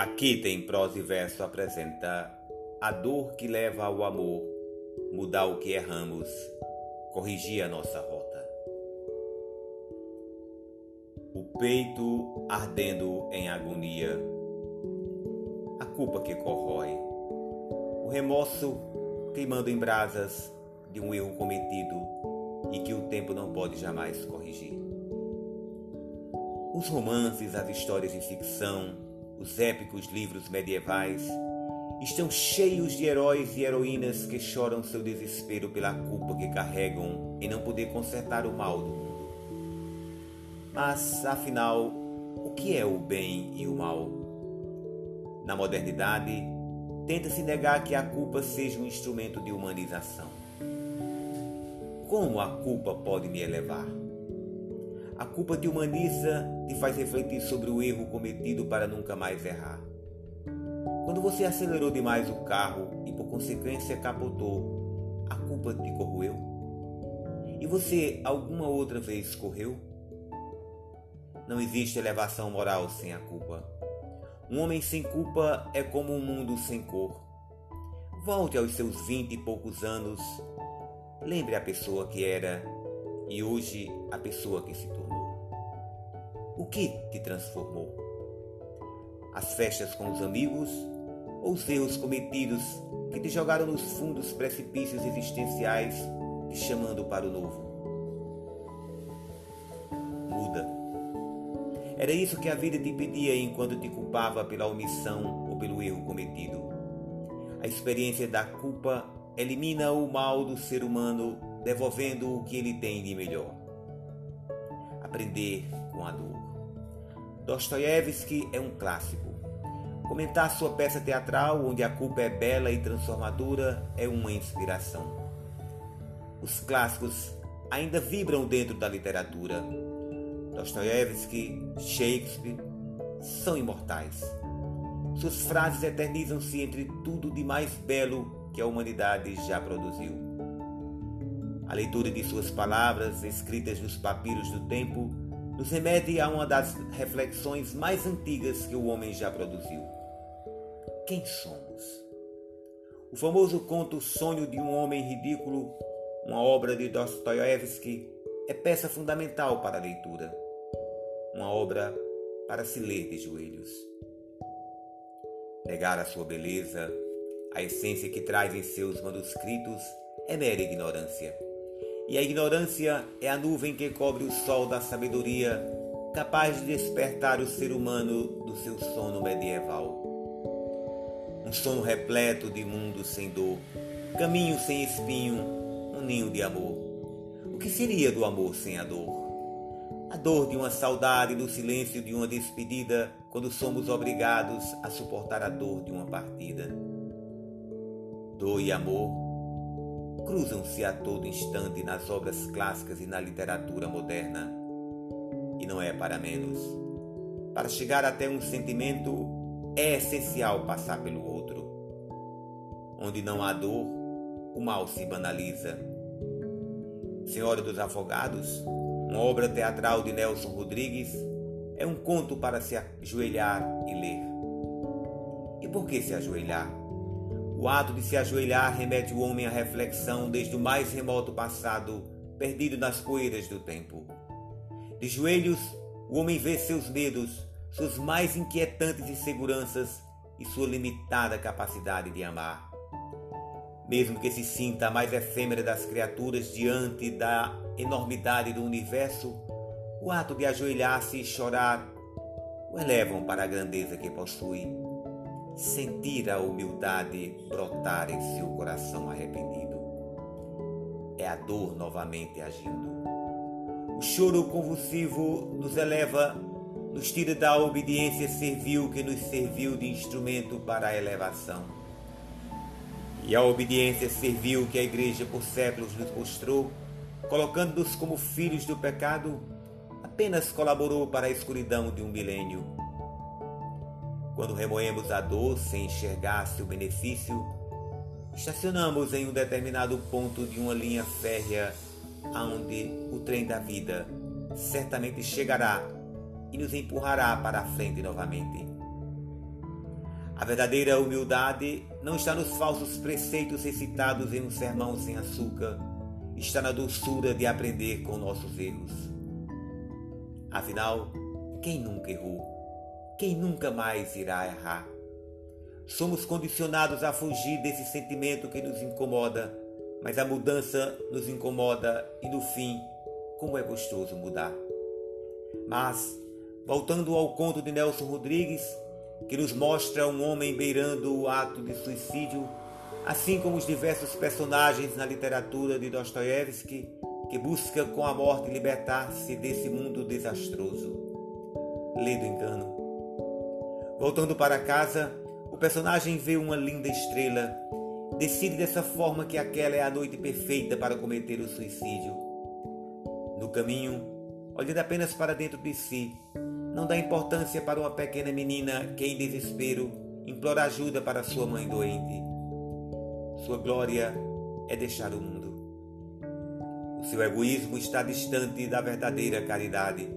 Aqui tem prosa e verso apresenta a dor que leva ao amor, mudar o que erramos, corrigir a nossa rota. O peito ardendo em agonia, a culpa que corrói, o remorso queimando em brasas de um erro cometido e que o tempo não pode jamais corrigir. Os romances, as histórias de ficção, os épicos livros medievais estão cheios de heróis e heroínas que choram seu desespero pela culpa que carregam em não poder consertar o mal do mundo. Mas, afinal, o que é o bem e o mal? Na modernidade, tenta-se negar que a culpa seja um instrumento de humanização. Como a culpa pode me elevar? A culpa te humaniza, te faz refletir sobre o erro cometido para nunca mais errar. Quando você acelerou demais o carro e por consequência capotou, a culpa te corroeu? E você alguma outra vez correu? Não existe elevação moral sem a culpa. Um homem sem culpa é como um mundo sem cor. Volte aos seus vinte e poucos anos. Lembre a pessoa que era e hoje a pessoa que se tornou. O que te transformou? As festas com os amigos ou os erros cometidos que te jogaram nos fundos precipícios existenciais, te chamando para o novo? Muda. Era isso que a vida te pedia enquanto te culpava pela omissão ou pelo erro cometido. A experiência da culpa elimina o mal do ser humano devolvendo o que ele tem de melhor. Aprender com a dor. Dostoiévski é um clássico. Comentar sua peça teatral, onde a culpa é bela e transformadora, é uma inspiração. Os clássicos ainda vibram dentro da literatura. Dostoiévski, Shakespeare são imortais. Suas frases eternizam-se entre tudo de mais belo que a humanidade já produziu. A leitura de suas palavras, escritas nos papiros do tempo, nos remete a uma das reflexões mais antigas que o homem já produziu. Quem somos? O famoso conto Sonho de um Homem Ridículo, uma obra de Dostoiévski, é peça fundamental para a leitura. Uma obra para se ler de joelhos. Negar a sua beleza, a essência que traz em seus manuscritos, é mera ignorância e a ignorância é a nuvem que cobre o sol da sabedoria, capaz de despertar o ser humano do seu sono medieval. Um sono repleto de mundo sem dor, caminho sem espinho, um ninho de amor. O que seria do amor sem a dor? A dor de uma saudade no silêncio de uma despedida, quando somos obrigados a suportar a dor de uma partida. Dor e amor cruzam-se a todo instante nas obras clássicas e na literatura moderna. E não é para menos. Para chegar até um sentimento, é essencial passar pelo outro. Onde não há dor, o mal se banaliza. Senhora dos Afogados, uma obra teatral de Nelson Rodrigues, é um conto para se ajoelhar e ler. E por que se ajoelhar? O ato de se ajoelhar remete o homem à reflexão desde o mais remoto passado, perdido nas poeiras do tempo. De joelhos, o homem vê seus medos, suas mais inquietantes inseguranças e sua limitada capacidade de amar. Mesmo que se sinta a mais efêmera das criaturas diante da enormidade do universo, o ato de ajoelhar-se e chorar o elevam para a grandeza que possui sentir a humildade brotar em seu coração arrependido. É a dor novamente agindo. O choro convulsivo nos eleva, nos tira da obediência servil que nos serviu de instrumento para a elevação. E a obediência servil que a Igreja por séculos nos mostrou, colocando-nos como filhos do pecado, apenas colaborou para a escuridão de um milênio quando remoemos a dor sem enxergar seu benefício, estacionamos em um determinado ponto de uma linha férrea aonde o trem da vida certamente chegará e nos empurrará para a frente novamente. A verdadeira humildade não está nos falsos preceitos recitados em um sermão sem açúcar, está na doçura de aprender com nossos erros. Afinal, quem nunca errou? Quem nunca mais irá errar? Somos condicionados a fugir desse sentimento que nos incomoda, mas a mudança nos incomoda e no fim, como é gostoso mudar. Mas, voltando ao conto de Nelson Rodrigues, que nos mostra um homem beirando o ato de suicídio, assim como os diversos personagens na literatura de Dostoiévski, que busca com a morte libertar-se desse mundo desastroso. Lê do engano. Voltando para casa, o personagem vê uma linda estrela, decide dessa forma que aquela é a noite perfeita para cometer o suicídio. No caminho, olhando apenas para dentro de si, não dá importância para uma pequena menina que, em desespero, implora ajuda para sua mãe doente. Sua glória é deixar o mundo. O seu egoísmo está distante da verdadeira caridade.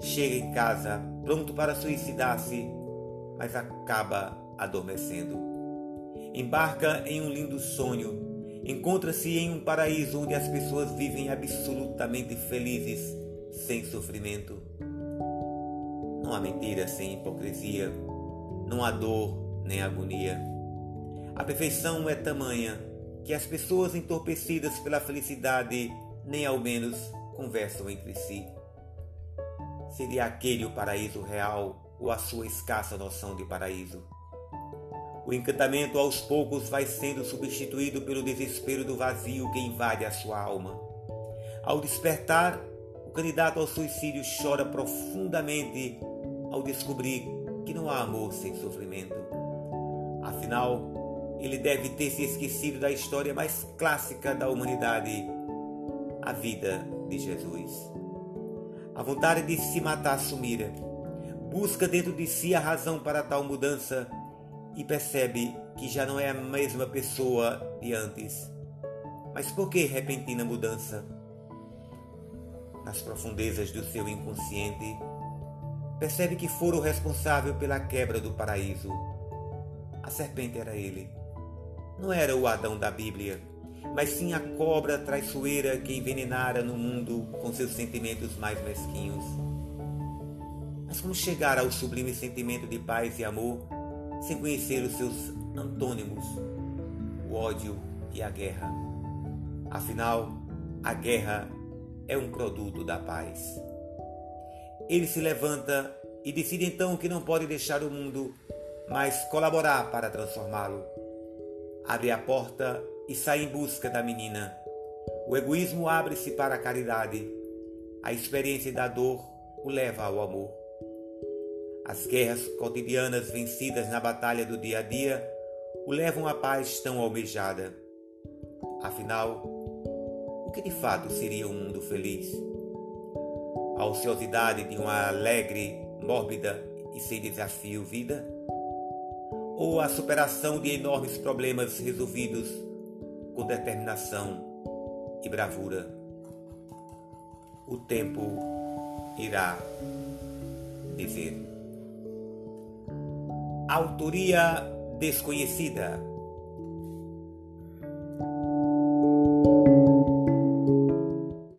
Chega em casa pronto para suicidar-se, mas acaba adormecendo. Embarca em um lindo sonho, encontra-se em um paraíso onde as pessoas vivem absolutamente felizes, sem sofrimento. Não há mentira sem hipocrisia, não há dor nem agonia. A perfeição é tamanha que as pessoas entorpecidas pela felicidade nem ao menos conversam entre si. Seria aquele o paraíso real ou a sua escassa noção de paraíso? O encantamento aos poucos vai sendo substituído pelo desespero do vazio que invade a sua alma. Ao despertar, o candidato ao suicídio chora profundamente ao descobrir que não há amor sem sofrimento. Afinal, ele deve ter se esquecido da história mais clássica da humanidade, a vida de Jesus. A vontade de se matar sumira. Busca dentro de si a razão para tal mudança e percebe que já não é a mesma pessoa de antes. Mas por que repentina mudança? Nas profundezas do seu inconsciente, percebe que fora o responsável pela quebra do paraíso. A serpente era ele. Não era o Adão da Bíblia, mas sim a cobra traiçoeira que envenenara no mundo com seus sentimentos mais mesquinhos. Mas como chegar ao sublime sentimento de paz e amor sem conhecer os seus antônimos, o ódio e a guerra? Afinal, a guerra é um produto da paz. Ele se levanta e decide então que não pode deixar o mundo, mas colaborar para transformá-lo. Abre a porta e sai em busca da menina. O egoísmo abre-se para a caridade. A experiência da dor o leva ao amor. As guerras cotidianas vencidas na batalha do dia a dia o levam à paz tão almejada. Afinal, o que de fato seria um mundo feliz? a ociosidade de uma alegre, mórbida e sem desafio vida? Ou a superação de enormes problemas resolvidos com determinação e bravura? O tempo irá dizer. Autoria desconhecida.